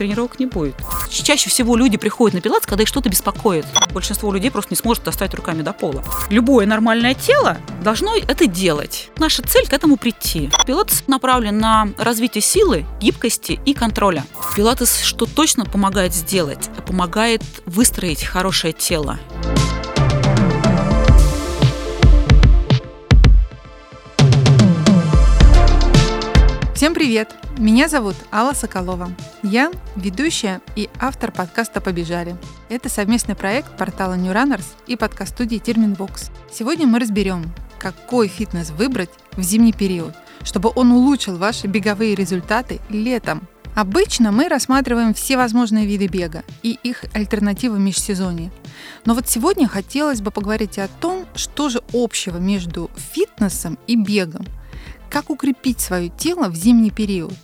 тренировок не будет. Чаще всего люди приходят на пилатес, когда их что-то беспокоит. Большинство людей просто не сможет достать руками до пола. Любое нормальное тело должно это делать. Наша цель к этому прийти. Пилатес направлен на развитие силы, гибкости и контроля. Пилатес что точно помогает сделать? Помогает выстроить хорошее тело. Всем привет! Меня зовут Алла Соколова. Я ведущая и автор подкаста «Побежали». Это совместный проект портала New Runners и подкаст-студии Терменвокс. Сегодня мы разберем, какой фитнес выбрать в зимний период, чтобы он улучшил ваши беговые результаты летом. Обычно мы рассматриваем все возможные виды бега и их альтернативы в межсезонье. Но вот сегодня хотелось бы поговорить о том, что же общего между фитнесом и бегом – как укрепить свое тело в зимний период,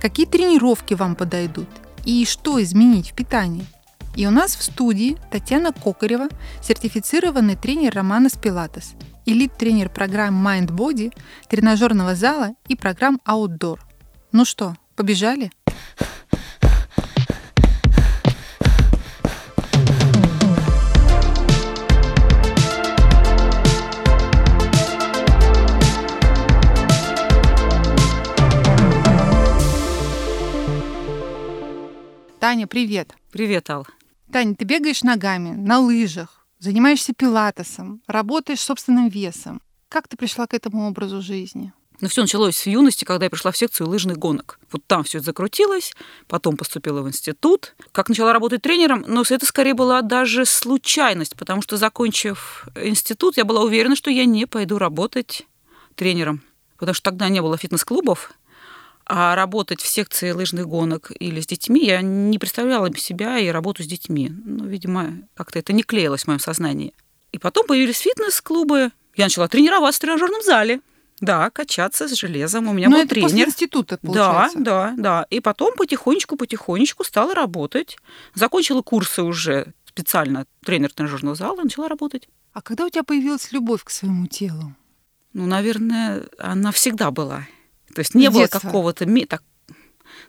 какие тренировки вам подойдут и что изменить в питании. И у нас в студии Татьяна Кокарева, сертифицированный тренер Романа Спилатес, элит-тренер программ Mind Body, тренажерного зала и программ Outdoor. Ну что, побежали? Таня, привет. Привет, Ал. Таня, ты бегаешь ногами, на лыжах, занимаешься пилатесом, работаешь собственным весом. Как ты пришла к этому образу жизни? Ну, все началось с юности, когда я пришла в секцию лыжных гонок. Вот там все это закрутилось, потом поступила в институт. Как начала работать тренером, но это скорее была даже случайность, потому что, закончив институт, я была уверена, что я не пойду работать тренером. Потому что тогда не было фитнес-клубов, а работать в секции лыжных гонок или с детьми я не представляла себя и работу с детьми. Ну, видимо, как-то это не клеилось в моем сознании. И потом появились фитнес-клубы. Я начала тренироваться в тренажерном зале. Да, качаться с железом. У меня Но был это тренер. После института, получается. Да, да, да. И потом потихонечку-потихонечку стала работать. Закончила курсы уже специально тренер тренажерного зала, начала работать. А когда у тебя появилась любовь к своему телу? Ну, наверное, она всегда была. То есть не было какого-то... Так,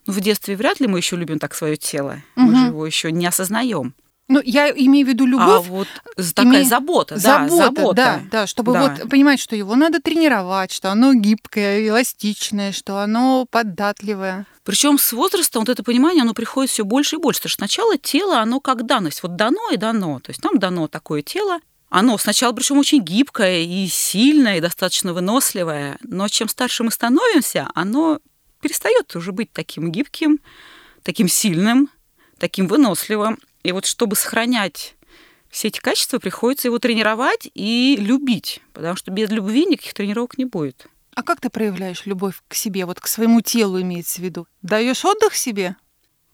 ну, в детстве вряд ли мы еще любим так свое тело. Угу. Мы же его еще не осознаем. Ну, я имею в виду любовь. А вот такая име... забота, да, забота, забота. Да, да, чтобы да. вот понимать, что его надо тренировать, что оно гибкое, эластичное, что оно податливое. Причем с возрастом вот это понимание, оно приходит все больше и больше. Потому что сначала тело, оно как данность. Вот дано и дано. То есть нам дано такое тело, оно сначала, причем, очень гибкое и сильное, и достаточно выносливое, но чем старше мы становимся, оно перестает уже быть таким гибким, таким сильным, таким выносливым. И вот чтобы сохранять все эти качества, приходится его тренировать и любить, потому что без любви никаких тренировок не будет. А как ты проявляешь любовь к себе, вот к своему телу имеется в виду? Даешь отдых себе?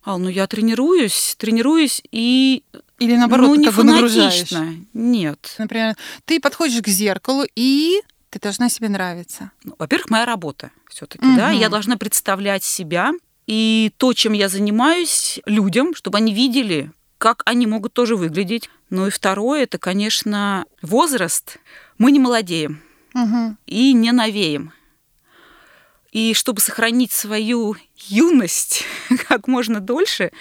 Ал, ну я тренируюсь, тренируюсь и или наоборот, ну, не как бы нагружаешь? Нет. Например, ты подходишь к зеркалу и ты должна себе нравиться. Ну, во-первых, моя работа все-таки, угу. да, я должна представлять себя и то, чем я занимаюсь, людям, чтобы они видели, как они могут тоже выглядеть. Ну и второе, это, конечно, возраст. Мы не молодеем угу. и не новеем. И чтобы сохранить свою юность как можно дольше,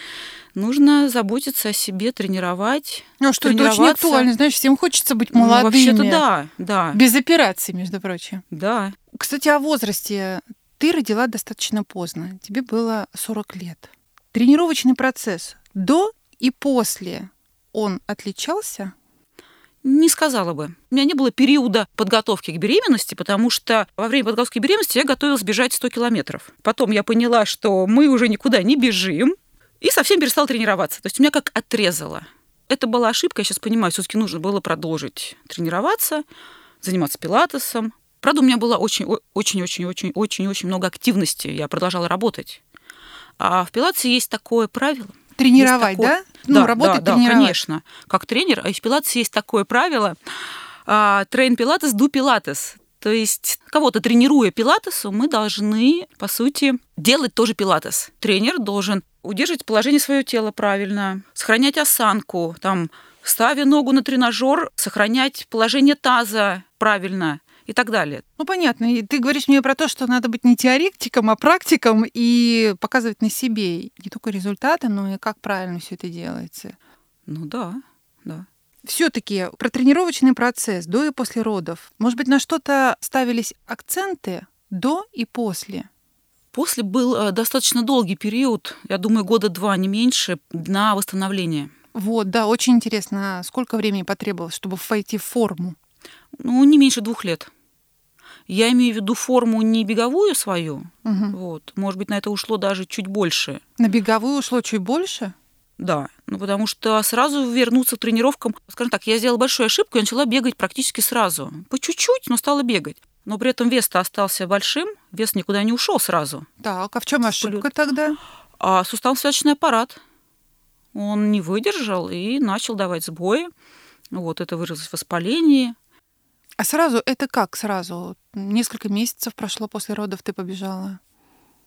нужно заботиться о себе, тренировать. Ну что, это очень актуально. Знаешь, всем хочется быть молодыми. Ну, вообще-то да, да. Без операций, между прочим. Да. Кстати, о возрасте. Ты родила достаточно поздно. Тебе было 40 лет. Тренировочный процесс до и после, он отличался? Не сказала бы. У меня не было периода подготовки к беременности, потому что во время подготовки к беременности я готовилась бежать 100 километров. Потом я поняла, что мы уже никуда не бежим, и совсем перестала тренироваться. То есть у меня как отрезало. Это была ошибка, я сейчас понимаю, все-таки нужно было продолжить тренироваться, заниматься пилатесом. Правда, у меня было очень-очень-очень-очень-очень много активности, я продолжала работать. А в пилатесе есть такое правило – Тренировать, такое... да? Ну, да, работать, да, тренировать. Да, конечно. Как тренер, а в пилатесе есть такое правило трейн пилатес, ду пилатес. То есть кого-то тренируя пилатесу, мы должны, по сути, делать тоже пилатес. Тренер должен удерживать положение своего тела правильно, сохранять осанку, там, ставя ногу на тренажер, сохранять положение таза правильно, и так далее. Ну, понятно. И ты говоришь мне про то, что надо быть не теоретиком, а практиком и показывать на себе не только результаты, но и как правильно все это делается. Ну да, да. Все-таки про тренировочный процесс до и после родов. Может быть, на что-то ставились акценты до и после? После был э, достаточно долгий период, я думаю, года два, не меньше, на восстановление. Вот, да, очень интересно, сколько времени потребовалось, чтобы войти в форму? Ну, не меньше двух лет. Я имею в виду форму не беговую свою, Угу. вот, может быть, на это ушло даже чуть больше. На беговую ушло чуть больше? Да, ну потому что сразу вернуться к тренировкам, скажем так, я сделала большую ошибку и начала бегать практически сразу. По чуть-чуть, но стала бегать. Но при этом вес-то остался большим, вес никуда не ушел сразу. Так, а в чем ошибка тогда? А суставно-связочный аппарат, он не выдержал и начал давать сбои. Вот это выразилось в воспалении. А сразу это как сразу? Несколько месяцев прошло после родов, ты побежала?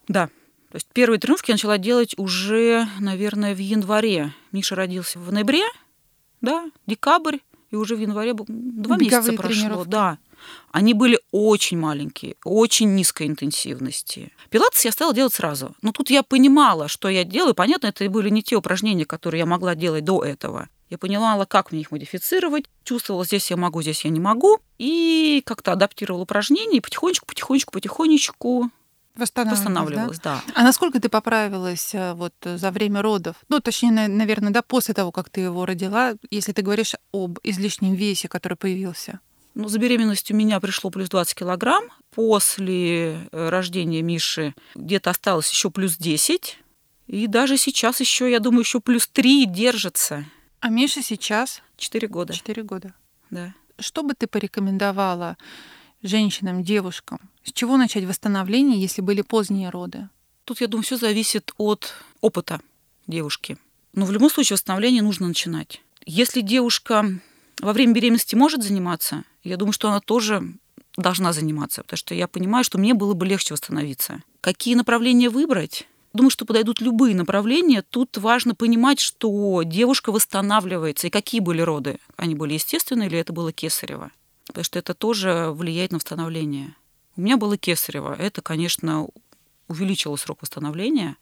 Да. То есть первые тренировки я начала делать уже, наверное, в январе. Миша родился в ноябре, да, декабрь, и уже в январе два Беговые месяца прошло. тренировки. Да. Они были очень маленькие, очень низкой интенсивности. Пилатес я стала делать сразу. Но тут я понимала, что я делаю. Понятно, это были не те упражнения, которые я могла делать до этого. Я понимала, как мне их модифицировать. Чувствовала, здесь я могу, здесь я не могу. И как-то адаптировала упражнения. И потихонечку, потихонечку, потихонечку Восстанавливалась, да? восстанавливалась. Да. А насколько ты поправилась э, вот за время родов? Ну, точнее, на- наверное, да, после того, как ты его родила, если ты говоришь об излишнем весе, который появился. Ну, за беременностью у меня пришло плюс 20 килограмм. После э, рождения Миши где-то осталось еще плюс 10. И даже сейчас еще, я думаю, еще плюс 3 держится. А Миша сейчас 4 года. 4 года. Да. Что бы ты порекомендовала женщинам, девушкам? С чего начать восстановление, если были поздние роды? Тут, я думаю, все зависит от опыта девушки. Но в любом случае восстановление нужно начинать. Если девушка во время беременности может заниматься, я думаю, что она тоже должна заниматься, потому что я понимаю, что мне было бы легче восстановиться. Какие направления выбрать? Думаю, что подойдут любые направления. Тут важно понимать, что девушка восстанавливается. И какие были роды? Они были естественные или это было кесарево? Потому что это тоже влияет на восстановление. У меня было кесарево. Это, конечно, увеличило срок восстановления.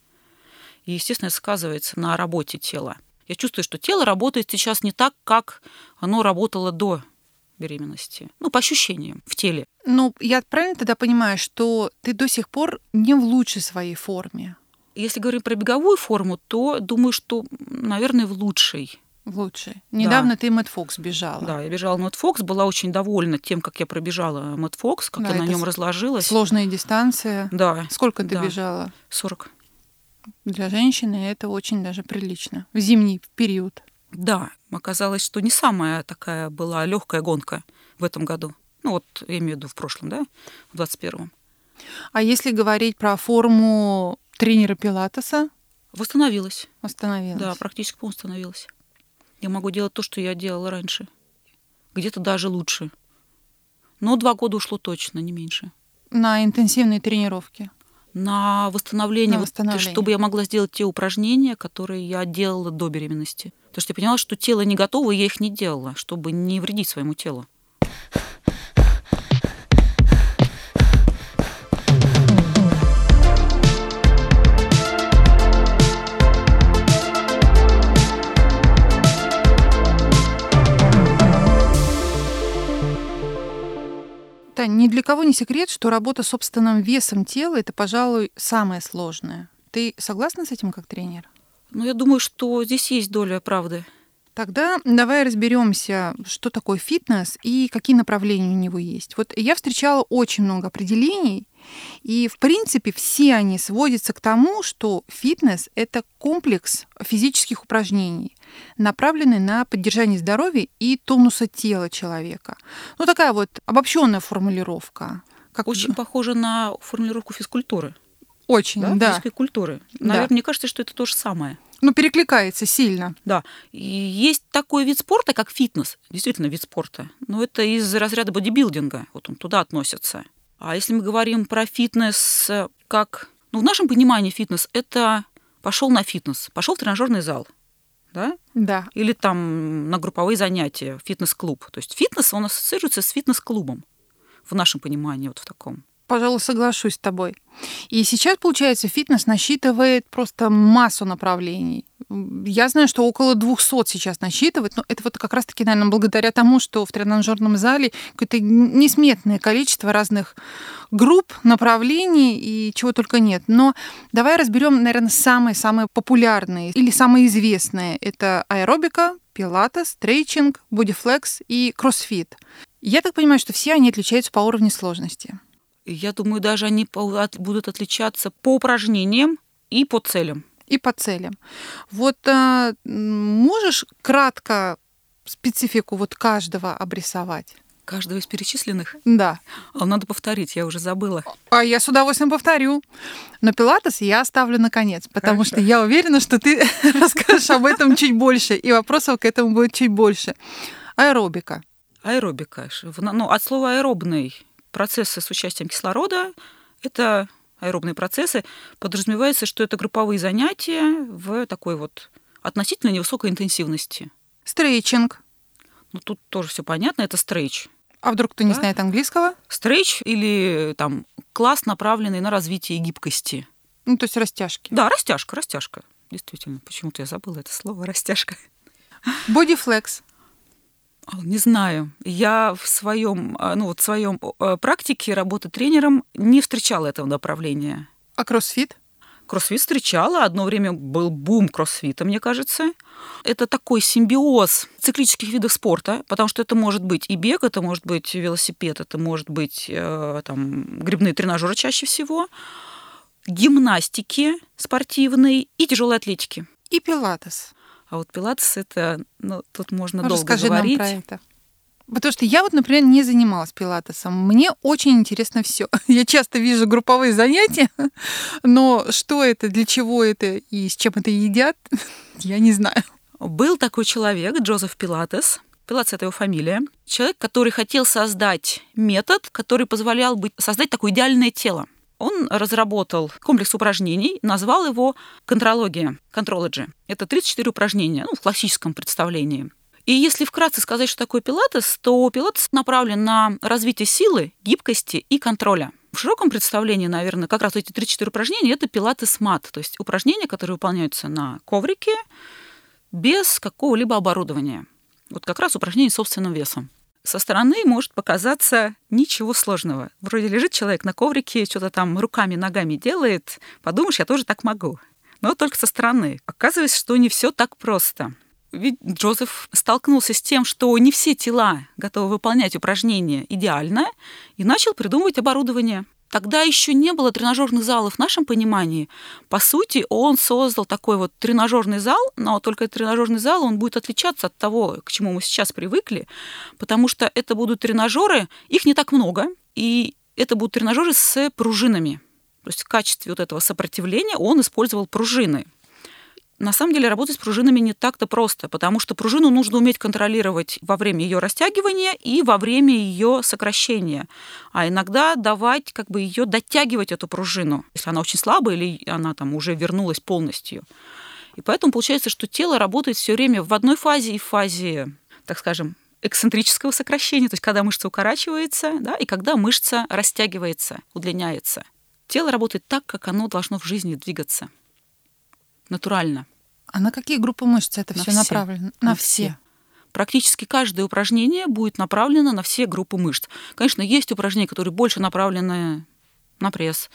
И, естественно, это сказывается на работе тела. Я чувствую, что тело работает сейчас не так, как оно работало до беременности. Ну, по ощущениям в теле. Ну, я правильно тогда понимаю, что ты до сих пор не в лучшей своей форме? Если говорим про беговую форму, то думаю, что, наверное, в лучшей. В лучшей. Недавно ты Мэтт Фокс бежала. Да, я бежала Мэтт Фокс, была очень довольна тем, как я пробежала Мэтт Фокс, как Да, я на нем разложилась. Сложная дистанция. Да, Сколько ты Да. бежала? 40. Для женщины это очень даже прилично. В зимний период. Да, оказалось, что не самая такая была легкая гонка в этом году. Ну вот, я имею в виду в прошлом, да, в 21-м. А если говорить про форму тренера Пилатеса, Восстановилась. остановилась. Да, практически полностью восстановилась. Я могу делать то, что я делала раньше. Где-то даже лучше. Но два года ушло точно, не меньше. На интенсивные тренировки. На восстановление, На восстановление. чтобы я могла сделать те упражнения, которые я делала до беременности. Потому что я поняла, что тело не готово, и я их не делала, чтобы не вредить своему телу. Да, ни для кого не секрет, что работа с собственным весом тела это, пожалуй, самое сложное. Ты согласна с этим как тренер? Но я думаю, что здесь есть доля правды. Тогда давай разберемся, что такое фитнес и какие направления у него есть. Вот я встречала очень много определений, и, в принципе, все они сводятся к тому, что фитнес — это комплекс физических упражнений, направленный на поддержание здоровья и тонуса тела человека. Ну, такая вот обобщенная формулировка. Как Очень похоже на формулировку физкультуры. Очень, Да? да. Физической культуры. Да. Наверное, мне кажется, что это то же самое. Ну, перекликается сильно. Да. И есть такой вид спорта, как фитнес. Действительно, вид спорта. Но это из разряда бодибилдинга. Вот он туда относится. А если мы говорим про фитнес как... Ну, в нашем понимании фитнес — это пошел на фитнес, пошел в тренажерный зал. Да? Да. Или там на групповые занятия, фитнес-клуб. То есть фитнес, он ассоциируется с фитнес-клубом. в нашем понимании вот в таком. Пожалуй, соглашусь с тобой. И сейчас, получается, фитнес насчитывает просто массу направлений. Я знаю, что около 200 сейчас насчитывает, но это вот как раз-таки, наверное, благодаря тому, что в тренажерном зале какое-то несметное количество разных групп, направлений и чего только нет. Но давай разберем, наверное, самые-самые популярные или самые известные. Это аэробика, пилатес, стрейчинг, бодифлекс и кроссфит. Я так понимаю, что все они отличаются по уровню сложности. Я думаю, даже они будут отличаться по упражнениям и по целям. И по целям. Вот а, можешь кратко специфику вот каждого обрисовать? Каждого из перечисленных? Да. А надо повторить, я уже забыла. А я с удовольствием повторю. Но пилатес я оставлю наконец, потому Хорошо. что я уверена, что ты расскажешь об этом чуть больше, и вопросов к этому будет чуть больше. Аэробика. Аэробика. Ну, от слова аэробный процессы с участием кислорода – это аэробные процессы. Подразумевается, что это групповые занятия в такой вот относительно невысокой интенсивности. Стрейчинг. Ну, тут тоже все понятно, это стрейч. А вдруг кто да? не знает английского? Стрейч или там класс, направленный на развитие гибкости. Ну, то есть растяжки. Да, растяжка, растяжка. Действительно, почему-то я забыла это слово растяжка. Бодифлекс. Не знаю. Я в своем, а, ну вот в своем э, практике работы тренером не встречала этого направления. А кроссфит? Кроссфит встречала. Одно время был бум кроссфита, мне кажется. Это такой симбиоз циклических видов спорта, потому что это может быть и бег, это может быть велосипед, это может быть э, там, грибные тренажеры чаще всего, гимнастики спортивной и тяжелой атлетики. И пилатес. А вот пилатес это, ну, тут можно ну, долго Расскажи говорить. Нам про это. Потому что я вот, например, не занималась пилатесом. Мне очень интересно все. Я часто вижу групповые занятия, но что это, для чего это и с чем это едят, я не знаю. Был такой человек, Джозеф Пилатес. Пилатес — это его фамилия. Человек, который хотел создать метод, который позволял бы создать такое идеальное тело он разработал комплекс упражнений, назвал его контрология, контрологи. Это 34 упражнения, ну, в классическом представлении. И если вкратце сказать, что такое пилатес, то пилатес направлен на развитие силы, гибкости и контроля. В широком представлении, наверное, как раз эти 3-4 упражнения – это пилатес-мат, то есть упражнения, которые выполняются на коврике без какого-либо оборудования. Вот как раз упражнения с собственным весом со стороны может показаться ничего сложного. Вроде лежит человек на коврике, что-то там руками, ногами делает. Подумаешь, я тоже так могу. Но только со стороны. Оказывается, что не все так просто. Ведь Джозеф столкнулся с тем, что не все тела готовы выполнять упражнения идеально, и начал придумывать оборудование. Тогда еще не было тренажерных залов в нашем понимании. По сути, он создал такой вот тренажерный зал, но только тренажерный зал, он будет отличаться от того, к чему мы сейчас привыкли, потому что это будут тренажеры, их не так много, и это будут тренажеры с пружинами. То есть в качестве вот этого сопротивления он использовал пружины на самом деле работать с пружинами не так-то просто, потому что пружину нужно уметь контролировать во время ее растягивания и во время ее сокращения. А иногда давать, как бы ее дотягивать, эту пружину, если она очень слабая или она там уже вернулась полностью. И поэтому получается, что тело работает все время в одной фазе и в фазе, так скажем, эксцентрического сокращения, то есть когда мышца укорачивается, да, и когда мышца растягивается, удлиняется. Тело работает так, как оно должно в жизни двигаться натурально. А на какие группы мышц это на все, направлено? На, на все. все. Практически каждое упражнение будет направлено на все группы мышц. Конечно, есть упражнения, которые больше направлены на пресс,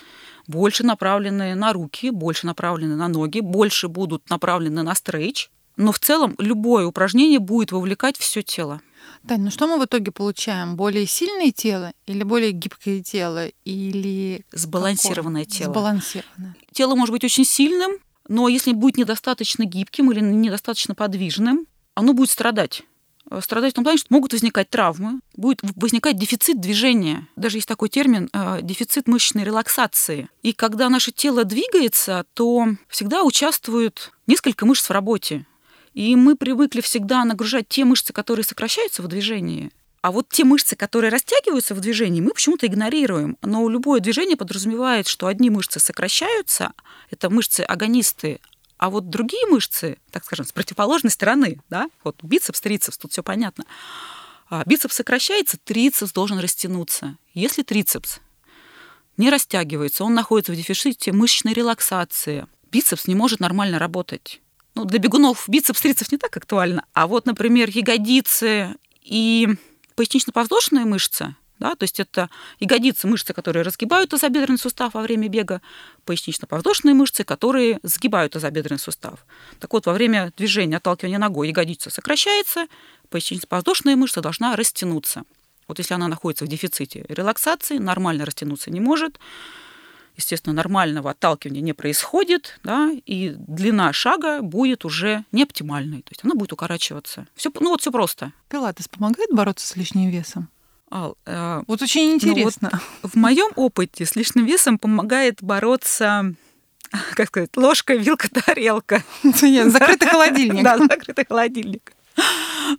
больше направлены на руки, больше направлены на ноги, больше будут направлены на стрейч. Но в целом любое упражнение будет вовлекать все тело. Тань, ну что мы в итоге получаем? Более сильное тело или более гибкое тело? Или сбалансированное какое? тело? Сбалансированное. Тело может быть очень сильным, но если будет недостаточно гибким или недостаточно подвижным, оно будет страдать. Э, страдать в том плане, что могут возникать травмы, будет возникать дефицит движения. Даже есть такой термин э, дефицит мышечной релаксации. И когда наше тело двигается, то всегда участвуют несколько мышц в работе. И мы привыкли всегда нагружать те мышцы, которые сокращаются в движении, а вот те мышцы, которые растягиваются в движении, мы почему-то игнорируем. Но любое движение подразумевает, что одни мышцы сокращаются, это мышцы-агонисты, а вот другие мышцы, так скажем, с противоположной стороны, да, вот бицепс, трицепс, тут все понятно, А бицепс сокращается, трицепс должен растянуться. Если трицепс не растягивается, он находится в дефиците мышечной релаксации. Бицепс не может нормально работать. Ну, для бегунов бицепс, трицепс не так актуально. А вот, например, ягодицы и пояснично-подвздошные мышцы, да, то есть это ягодицы, мышцы, которые разгибают тазобедренный сустав во время бега, пояснично-подвздошные мышцы, которые сгибают тазобедренный сустав. Так вот, во время движения, отталкивания ногой ягодица сокращается, пояснично-подвздошная мышца должна растянуться. Вот если она находится в дефиците релаксации, нормально растянуться не может, естественно, нормального отталкивания не происходит, да, и длина шага будет уже не оптимальной, то есть она будет укорачиваться. Все, ну вот все просто. Пилатес помогает бороться с лишним весом? Ал, э, вот очень интересно. Ну, вот в моем опыте с лишним весом помогает бороться как сказать, ложка, вилка, тарелка. Закрытый холодильник. Да, закрытый холодильник.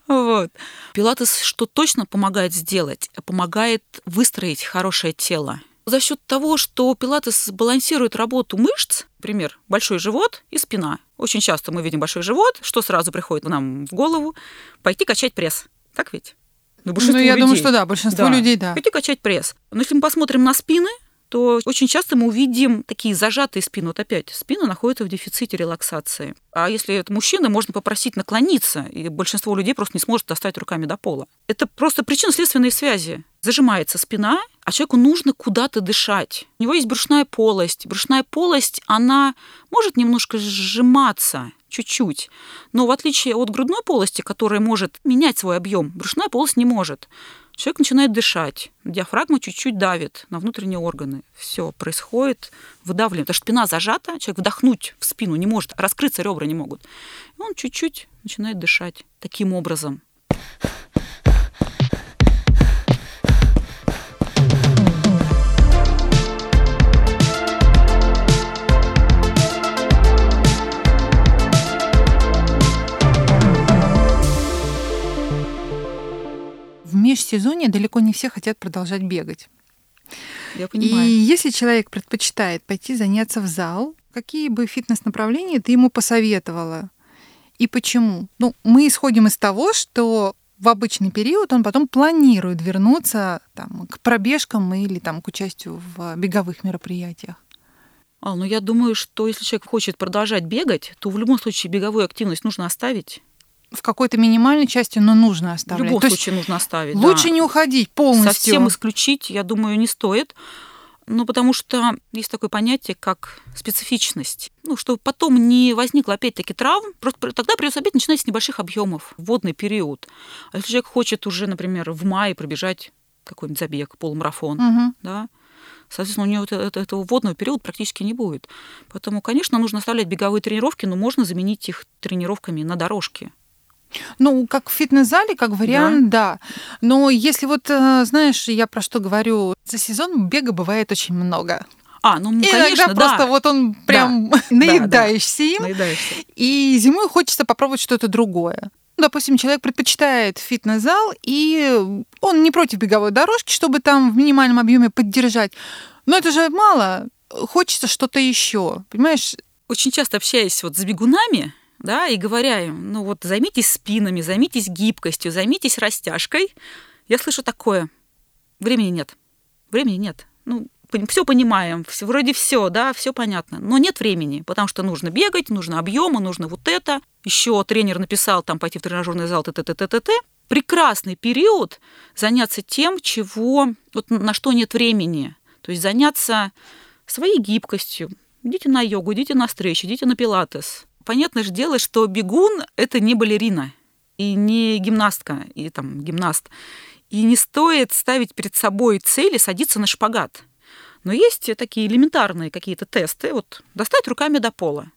Вот. Пилатес что точно помогает сделать? Помогает выстроить хорошее тело. За счет того, что пилатес балансирует работу мышц, например, большой живот и спина. Очень часто мы видим большой живот, что сразу приходит нам в голову? Пойти качать пресс. Так ведь? Ну, ну я людей. думаю, что да, большинство да. людей, да. Пойти качать пресс. Но если мы посмотрим на спины, то очень часто мы увидим такие зажатые спины. Вот опять, спина находится в дефиците релаксации. А если это мужчина, можно попросить наклониться, и большинство людей просто не сможет достать руками до пола. Это просто причинно-следственные связи. Зажимается спина, а человеку нужно куда-то дышать. У него есть брюшная полость. Брюшная полость, она может немножко сжиматься, чуть-чуть. Но в отличие от грудной полости, которая может менять свой объем, брюшная полость не может. Человек начинает дышать, диафрагма чуть-чуть давит на внутренние органы. Все, происходит выдавливание. Потому что спина зажата, человек вдохнуть в спину не может, раскрыться ребра не могут. И он чуть-чуть начинает дышать таким образом. Межсезонье далеко не все хотят продолжать бегать. Я понимаю. И если человек предпочитает пойти заняться в зал, какие бы фитнес-направления ты ему посоветовала? И почему? Ну, мы исходим из того, что в обычный период он потом планирует вернуться там, к пробежкам или там, к участию в беговых мероприятиях. А, ну я думаю, что если человек хочет продолжать бегать, то в любом случае беговую активность нужно оставить в какой-то минимальной части, но нужно оставлять. В любом То случае нужно оставить. Лучше да. не уходить полностью. Совсем исключить, я думаю, не стоит. Ну, потому что есть такое понятие, как специфичность. Ну, чтобы потом не возникло опять-таки травм, просто тогда придется опять начинать с небольших объемов, вводный период. А если человек хочет уже, например, в мае пробежать какой-нибудь забег, полумарафон, угу. да, соответственно, у него этого, вводного периода практически не будет. Поэтому, конечно, нужно оставлять беговые тренировки, но можно заменить их тренировками на дорожке. Ну, как в фитнес-зале, как вариант, да. да. Но если вот, э, знаешь, я про что говорю, за сезон бега бывает очень много. А, ну, конечно, иногда да. просто вот он прям да. наедаешься им. Наедаешься. И зимой хочется попробовать что-то другое. Допустим, человек предпочитает фитнес-зал, и он не против беговой дорожки, чтобы там в минимальном объеме поддержать. Но это же мало. Хочется что-то еще. Понимаешь? Очень часто общаясь вот с бегунами, да, и говоря им, ну вот займитесь спинами, займитесь гибкостью, займитесь растяжкой, я слышу такое, времени нет, времени нет. Ну, все понимаем, все, вроде все, да, все понятно, но нет времени, потому что нужно бегать, нужно объемы, нужно вот это. Еще тренер написал там пойти в тренажерный зал, т т т т т т Прекрасный период заняться тем, чего, вот на что нет времени. То есть заняться своей гибкостью. Идите на йогу, идите на встречу, идите на пилатес понятное же дело, что бегун – это не балерина и не гимнастка, и там гимнаст. И не стоит ставить перед собой цели садиться на шпагат. Но есть такие элементарные какие-то тесты. Вот достать руками до пола.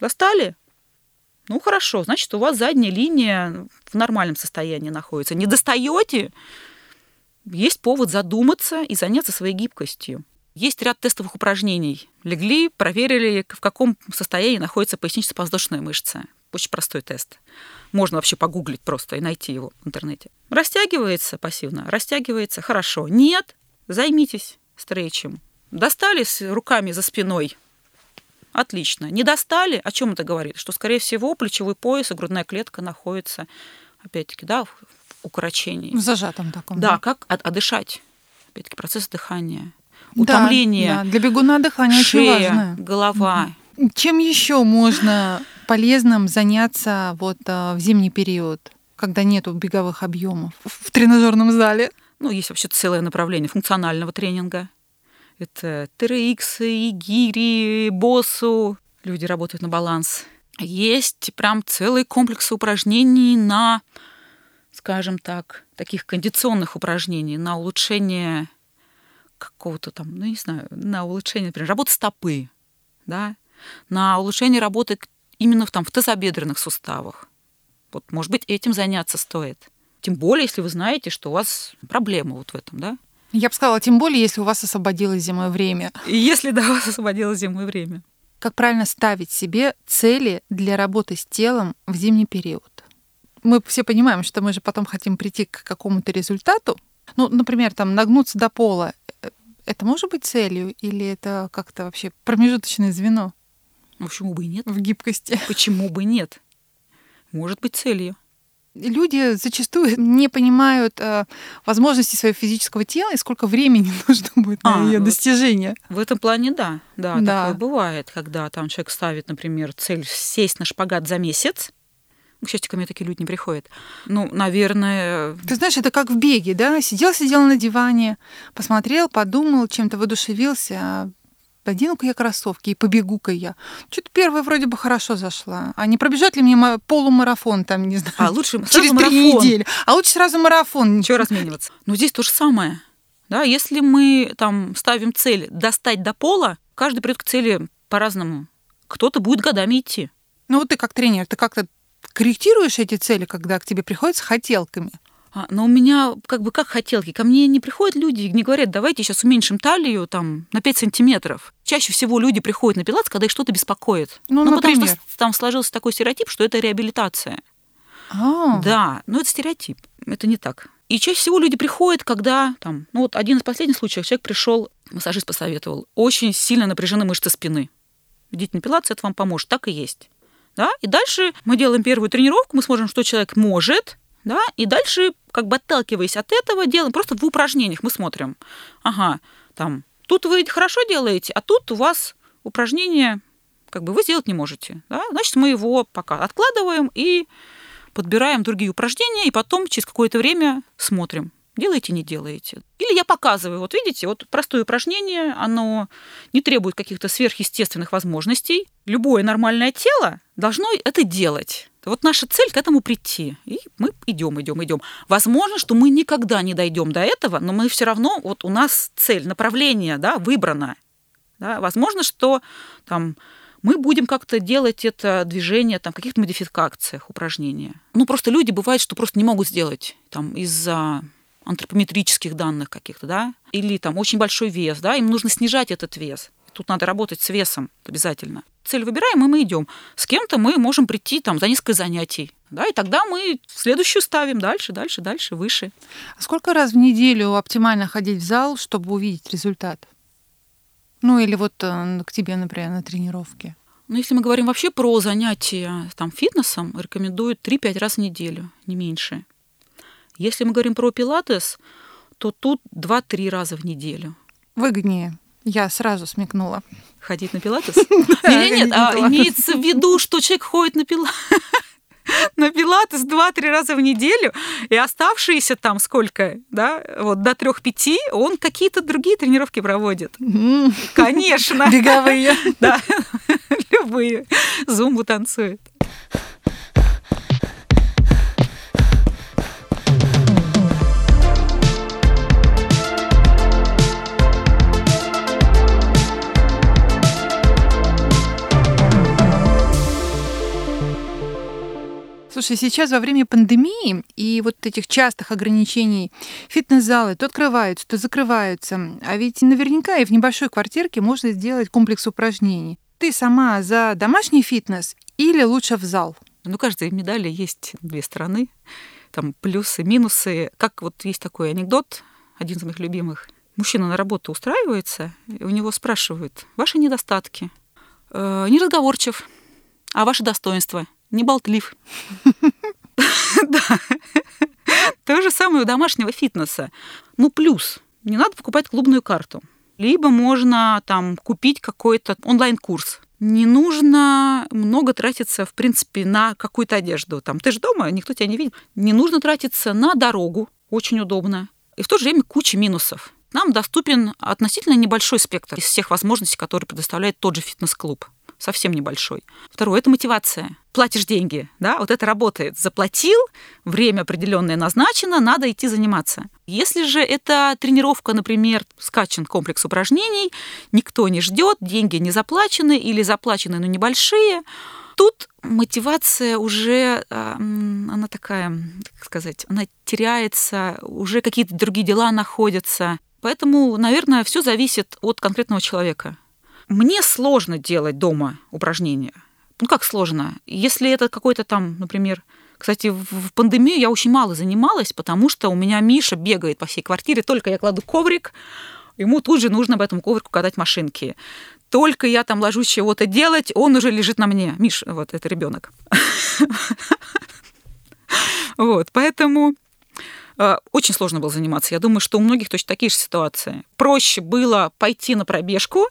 Достали? Ну хорошо, значит, у вас задняя линия в нормальном состоянии находится. Не достаете? Есть повод задуматься и заняться своей гибкостью. Есть ряд тестовых упражнений. Легли, проверили, в каком состоянии находится пояснично-подвздошная мышца. Очень простой тест. Можно вообще погуглить просто и найти его в интернете. Растягивается пассивно? Растягивается. Хорошо. Нет? Займитесь стретчем. Достали с руками за спиной? Отлично. Не достали? О чем это говорит? Что, скорее всего, плечевой пояс и грудная клетка находятся, опять-таки, да, в укорочений. В зажатом таком. Да, как отдышать. Опять-таки процесс дыхания. Да, Утомление. да, для бегуна дыхание очень шея, важно. голова. Чем еще можно полезным заняться вот а, в зимний период, когда нету беговых объемов в тренажерном зале? Ну, есть вообще целое направление функционального тренинга. Это TRX, игири, боссу. Люди работают на баланс. Есть прям целый комплекс упражнений на, скажем так, таких кондиционных упражнений, на улучшение какого-то там, ну, не знаю, на улучшение, например, работы стопы, да, на улучшение работы именно в, там, в тазобедренных суставах. Вот, может быть, этим заняться стоит. Тем более, если вы знаете, что у вас проблема вот в этом, да? Я бы сказала, тем более, если у вас освободилось зимой время. И если, да, у вас освободилось зимой время. Как правильно ставить себе цели для работы с телом в зимний период? Мы все понимаем, что мы же потом хотим прийти к какому-то результату. Ну, например, там нагнуться до пола. Это может быть целью или это как-то вообще промежуточное звено? Ну, почему бы и нет? В гибкости. Почему бы нет? Может быть целью. Люди зачастую не понимают э, возможности своего физического тела и сколько времени нужно будет на А, ее вот. достижение. В этом плане да. Да, Да. такое бывает, когда там человек ставит, например, цель сесть на шпагат за месяц. К счастью, ко мне такие люди не приходят. Ну, наверное, Ты знаешь, это как в беге, да? Сидел, сидел на диване, посмотрел, подумал, чем-то воодушевился, а Одену-ка я кроссовки и побегу-ка я. Что-то первая вроде бы хорошо зашла. А не пробежать ли мне ма- полумарафон там, не знаю, а лучше через три недели? А лучше сразу марафон. Чего размениваться? Но здесь то же самое. Да, если мы там ставим цель достать до пола, каждый придет к цели по-разному. Кто-то будет годами идти. Ну вот ты как тренер, ты как-то корректируешь эти цели, когда к тебе приходят с хотелками? А, но у меня как бы как хотелки. Ко мне не приходят люди и не говорят, давайте сейчас уменьшим талию там, на 5 сантиметров. Чаще всего люди приходят на пилатес, когда их что-то беспокоит. Ну, потому что там сложился такой стереотип, что это реабилитация. А, Да, но это стереотип. Это не так. И чаще всего люди приходят, когда там, ну вот один из последних случаев, человек пришел, массажист посоветовал, очень сильно напряжены мышцы спины. Идите на пилатес, это вам поможет. Так и есть. Да? И дальше мы делаем первую тренировку, мы смотрим, что человек может, да, и дальше, как бы отталкиваясь от этого, делаем просто в упражнениях мы смотрим. Ага, там, тут вы хорошо делаете, а тут у вас упражнение, как бы вы сделать не можете. Да? Значит, мы его пока откладываем и подбираем другие упражнения, и потом через какое-то время смотрим, делаете, не делаете. Или я показываю, вот видите, вот простое упражнение, оно не требует каких-то сверхъестественных возможностей. Любое нормальное тело должно это делать. Вот наша цель к этому прийти. И мы идем, идем, идем. Возможно, что мы никогда не дойдем до этого, но мы все равно, вот у нас цель, направление, да, выбрано. Да, возможно, что там мы будем как-то делать это движение там, в каких-то модификациях упражнения. Ну, просто люди бывают, что просто не могут сделать там, из-за антропометрических данных каких-то, да, или там очень большой вес, да, им нужно снижать этот вес. Тут надо работать с весом обязательно. Цель выбираем, и мы идем. С кем-то мы можем прийти там за несколько занятий, да, и тогда мы следующую ставим дальше, дальше, дальше, выше. А сколько раз в неделю оптимально ходить в зал, чтобы увидеть результат? Ну или вот э, к тебе, например, на тренировке. Но если мы говорим вообще про занятия там, фитнесом, рекомендуют 3-5 раз в неделю, не меньше. Если мы говорим про пилатес, то тут 2-3 раза в неделю. Выгоднее. Я сразу смекнула. Ходить на пилатес? Нет, нет, а имеется в виду, что человек ходит на пилатес на пилатес 2-3 раза в неделю, и оставшиеся там сколько, да, вот до 3-5, он какие-то другие тренировки проводит. Конечно. Беговые. Да, любые. Зумбу танцует. Слушай, сейчас во время пандемии и вот этих частых ограничений фитнес-залы то открываются, то закрываются. А ведь наверняка и в небольшой квартирке можно сделать комплекс упражнений. Ты сама за домашний фитнес или лучше в зал? Ну, каждой медали есть две стороны. Там плюсы, минусы. Как вот есть такой анекдот, один из моих любимых. Мужчина на работу устраивается, и у него спрашивают, ваши недостатки. «Э, не разговорчив, а ваши достоинства. Не болтлив. Да. То же у домашнего фитнеса. Ну, плюс, не надо покупать клубную карту. Либо можно там купить какой-то онлайн-курс. Не нужно много тратиться, в принципе, на какую-то одежду. Там, ты же дома, никто тебя не видит. Не нужно тратиться на дорогу, очень удобно. И в то же время куча минусов. Нам доступен относительно небольшой спектр из всех возможностей, которые предоставляет тот же фитнес-клуб совсем небольшой. Второе – это мотивация. Платишь деньги, да, вот это работает. Заплатил, время определенное назначено, надо идти заниматься. Если же это тренировка, например, скачан комплекс упражнений, никто не ждет, деньги не заплачены или заплачены, но небольшие, тут мотивация уже, а, она такая, как сказать, она теряется, уже какие-то другие дела находятся. Поэтому, наверное, все зависит от конкретного человека. Мне сложно делать дома упражнения. Ну как сложно? Если это какой-то там, например, кстати, в пандемию я очень мало занималась, потому что у меня Миша бегает по всей квартире, только я кладу коврик, ему тут же нужно об этом коврику катать машинки. Только я там ложусь чего-то делать, он уже лежит на мне. Миш, вот это ребенок. Вот, поэтому э, очень сложно было заниматься. Я думаю, что у многих точно такие же ситуации. Проще было пойти на пробежку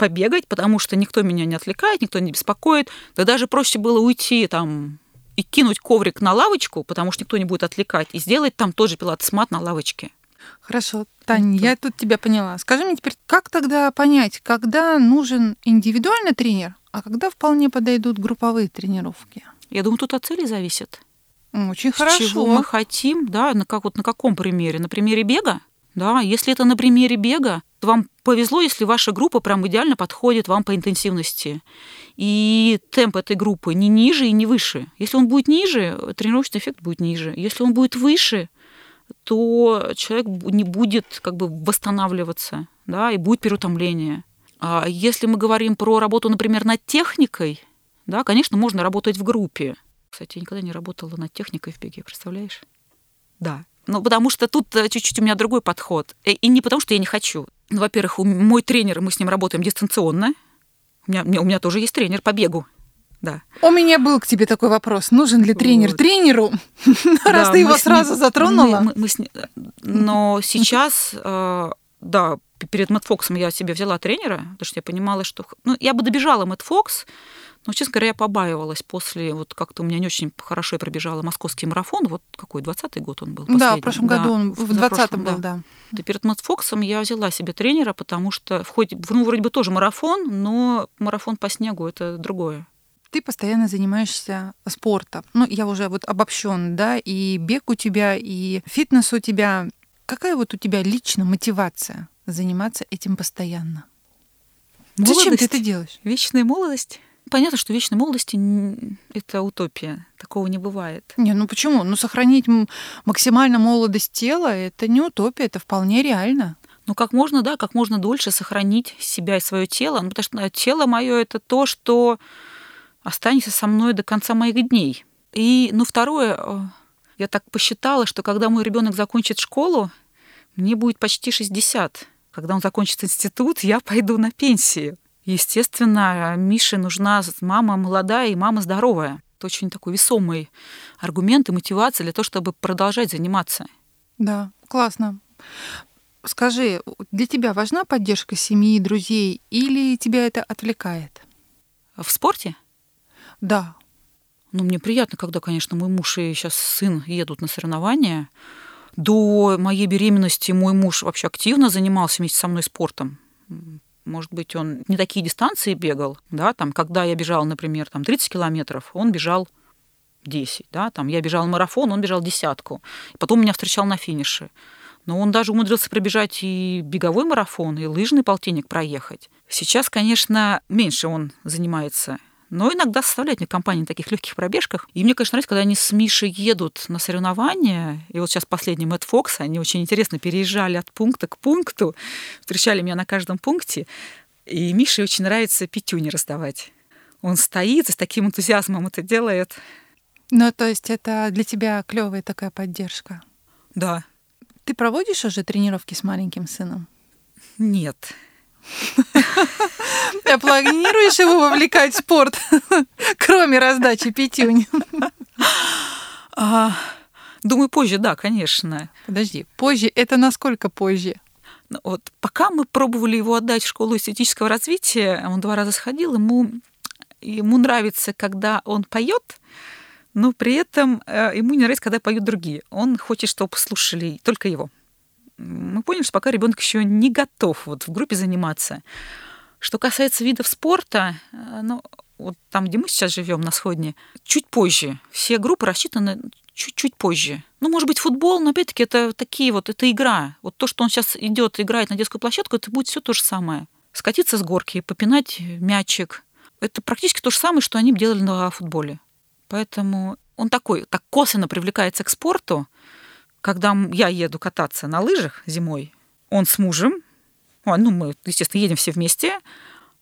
побегать, потому что никто меня не отвлекает, никто не беспокоит. Да даже проще было уйти там и кинуть коврик на лавочку, потому что никто не будет отвлекать, и сделать там тоже пилатес-мат на лавочке. Хорошо, Таня, я тут тебя поняла. Скажи мне теперь, как тогда понять, когда нужен индивидуальный тренер, а когда вполне подойдут групповые тренировки? Я думаю, тут от цели зависит. Очень С хорошо. Чего мы хотим, да, на, как, вот на каком примере? На примере бега? Да, если это на примере бега, то вам повезло, если ваша группа прям идеально подходит вам по интенсивности. И темп этой группы не ниже и не выше. Если он будет ниже, тренировочный эффект будет ниже. Если он будет выше, то человек не будет как бы восстанавливаться, да, и будет переутомление. А если мы говорим про работу, например, над техникой, да, конечно, можно работать в группе. Кстати, я никогда не работала над техникой в беге, представляешь? Да. Ну, потому что тут э, чуть-чуть у меня другой подход. И не потому, что я не хочу. Ну, во-первых, мой тренер, мы с ним работаем дистанционно. У меня, у меня тоже есть тренер по бегу. Да. У меня был к тебе такой вопрос. Нужен ли тренер вот. тренеру? Раз ты его сразу затронула. Мы, мы, мы с... Но сейчас, э, да, перед Мэтт Фоксом я себе взяла тренера, потому что я понимала, что... Ну, я бы добежала Мэтт Фокс, но, честно говоря, я побаивалась после, вот как-то у меня не очень хорошо я пробежала московский марафон, вот какой, 20-й год он был? Да, в прошлом году он, в 20-м был, да. да. перед Мэтт Фоксом я взяла себе тренера, потому что в ходе, ну, вроде бы тоже марафон, но марафон по снегу – это другое. Ты постоянно занимаешься спортом. Ну, я уже вот обобщен, да, и бег у тебя, и фитнес у тебя. Какая вот у тебя лично мотивация заниматься этим постоянно? Молодость. Зачем ты это делаешь? Вечная молодость. Понятно, что вечной молодости – это утопия. Такого не бывает. Не, ну почему? Ну сохранить максимально молодость тела – это не утопия, это вполне реально. Ну, как можно, да, как можно дольше сохранить себя и свое тело. Ну, потому что ну, тело мое это то, что останется со мной до конца моих дней. И, ну, второе, э, я так посчитала, что когда мой ребенок закончит школу, мне будет почти 60. Когда он закончит институт, я пойду на пенсию. Естественно, Мише нужна мама молодая и мама здоровая. Это очень такой весомый аргумент и мотивация для того, чтобы продолжать заниматься. Да, классно. Скажи, для тебя важна поддержка семьи, друзей, или тебя это отвлекает? В спорте? Да. Ну, мне приятно, когда, конечно, мой муж и сейчас сын едут на соревнования. До моей беременности мой муж вообще активно занимался вместе со мной спортом может быть, он не такие дистанции бегал, да, там, когда я бежала, например, там 30 километров, он бежал 10, да, там я бежал марафон, он бежал десятку, потом меня встречал на финише. Но он даже умудрился пробежать и беговой марафон, и лыжный полтинник проехать. Сейчас, конечно, меньше он занимается но иногда составляет мне компании на таких легких пробежках. И мне, конечно, нравится, когда они с Мишей едут на соревнования, и вот сейчас последний Мэтт Фокс, они очень интересно переезжали от пункта к пункту, встречали меня на каждом пункте, и Мише очень нравится пятюни раздавать. Он стоит и с таким энтузиазмом это делает. Ну, то есть это для тебя клевая такая поддержка? Да. Ты проводишь уже тренировки с маленьким сыном? Нет. А планируешь его вовлекать в спорт, кроме раздачи пятюнь? А, Думаю, позже, да, конечно. Подожди, позже это насколько позже? Ну, вот пока мы пробовали его отдать в школу эстетического развития, он два раза сходил, ему, ему нравится, когда он поет, но при этом э, ему не нравится, когда поют другие. Он хочет, чтобы слушали только его. Мы поняли, что пока ребенок еще не готов вот в группе заниматься. Что касается видов спорта, э, ну, вот там, где мы сейчас живем, на Сходне, чуть позже. Все группы рассчитаны чуть-чуть позже. Ну, может быть, футбол, но опять-таки это такие вот, это игра. Вот то, что он сейчас идет, играет на детскую площадку, это будет все то же самое. Скатиться с горки, попинать мячик. Это практически то же самое, что они делали на футболе. Поэтому он такой, так косвенно привлекается к спорту. Когда я еду кататься на лыжах зимой, он с мужем, ну, мы, естественно, едем все вместе,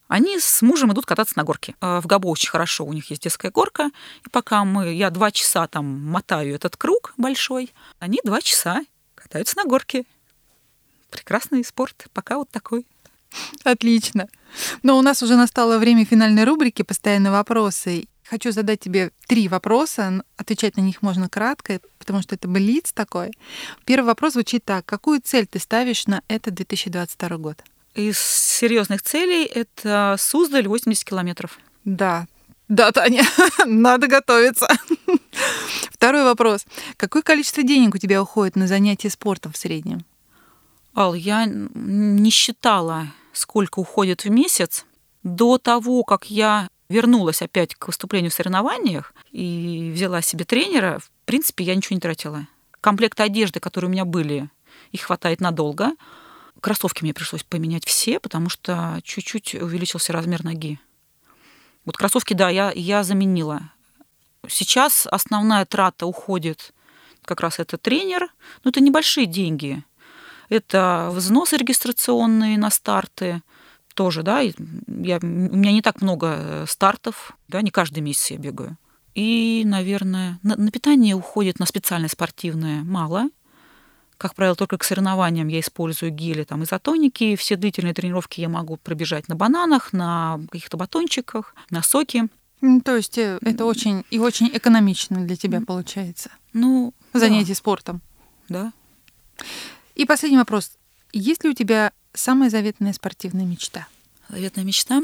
они с мужем идут кататься на горке. А, в Габо очень хорошо, у них есть детская горка. И пока мы, я два часа там мотаю этот круг большой, они два часа катаются на горке. Прекрасный спорт, пока вот такой. Отлично. Но у нас уже настало время финальной рубрики «Постоянные вопросы». Хочу задать тебе три вопроса. Отвечать на них можно кратко, потому что это блиц такой. Первый вопрос звучит так. Какую цель ты ставишь на этот 2022 год? Из серьезных целей это Суздаль 80 километров. Да, да, Таня, надо готовиться. Второй вопрос. Какое количество денег у тебя уходит на занятия спортом в среднем? Ал, я не считала, сколько уходит в месяц. До того, как я вернулась опять к выступлению в соревнованиях и взяла себе тренера, в принципе, я ничего не тратила. Комплект одежды, которые у меня были, их хватает надолго. Кроссовки мне пришлось поменять все, потому что чуть-чуть увеличился размер ноги. Вот кроссовки, да, я, я заменила. Сейчас основная трата уходит как раз это тренер, но это небольшие деньги. Это взносы регистрационные на старты, тоже, да, я, у меня не так много стартов, да, не каждый месяц я бегаю. И, наверное, на, на питание уходит на специальное спортивное мало. Как правило, только к соревнованиям я использую гели там, изотоники. Все длительные тренировки я могу пробежать на бананах, на каких-то батончиках, на соки. То есть э, это очень и очень экономично для тебя получается. Ну, занятие да. спортом. Да. И последний вопрос. Есть ли у тебя самая заветная спортивная мечта? Заветная мечта?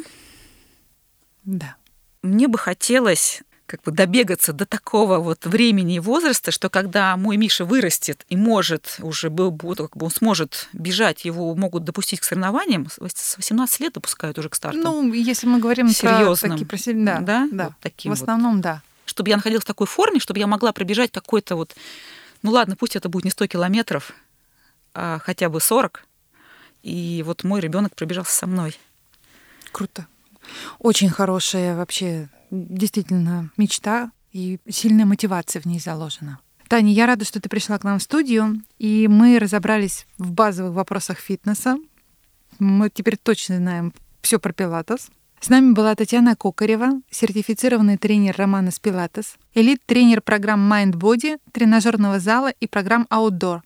Да. Мне бы хотелось как бы добегаться до такого вот времени и возраста, что когда мой Миша вырастет и может уже был бы, как бы он сможет бежать, его могут допустить к соревнованиям, с 18 лет допускают уже к старту. Ну, если мы говорим Серьезным. про такие, про, да, да, да, вот таким в основном, вот. да. Чтобы я находилась в такой форме, чтобы я могла пробежать какой-то вот, ну ладно, пусть это будет не 100 километров, а хотя бы 40, и вот мой ребенок пробежался со мной. Круто. Очень хорошая вообще действительно мечта и сильная мотивация в ней заложена. Таня, я рада, что ты пришла к нам в студию, и мы разобрались в базовых вопросах фитнеса. Мы теперь точно знаем все про пилатес. С нами была Татьяна Кокарева, сертифицированный тренер Романа Пилатес, элит-тренер программ Mind Body, тренажерного зала и программ Outdoor.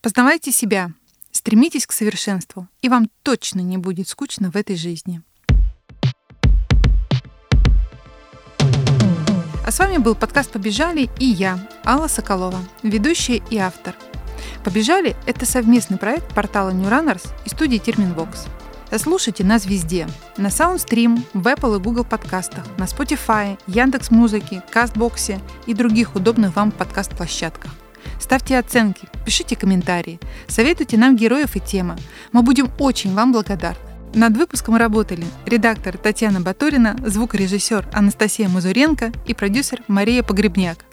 Познавайте себя, стремитесь к совершенству, и вам точно не будет скучно в этой жизни. А с вами был подкаст «Побежали» и я, Алла Соколова, ведущая и автор. «Побежали» — это совместный проект портала New Runners и студии Терминвокс. Слушайте нас везде. На Soundstream, в Apple и Google подкастах, на Spotify, Яндекс Музыке, Кастбоксе и других удобных вам подкаст-площадках. Ставьте оценки, пишите комментарии, советуйте нам героев и темы. Мы будем очень вам благодарны. Над выпуском работали редактор Татьяна Батурина, звукорежиссер Анастасия Мазуренко и продюсер Мария Погребняк.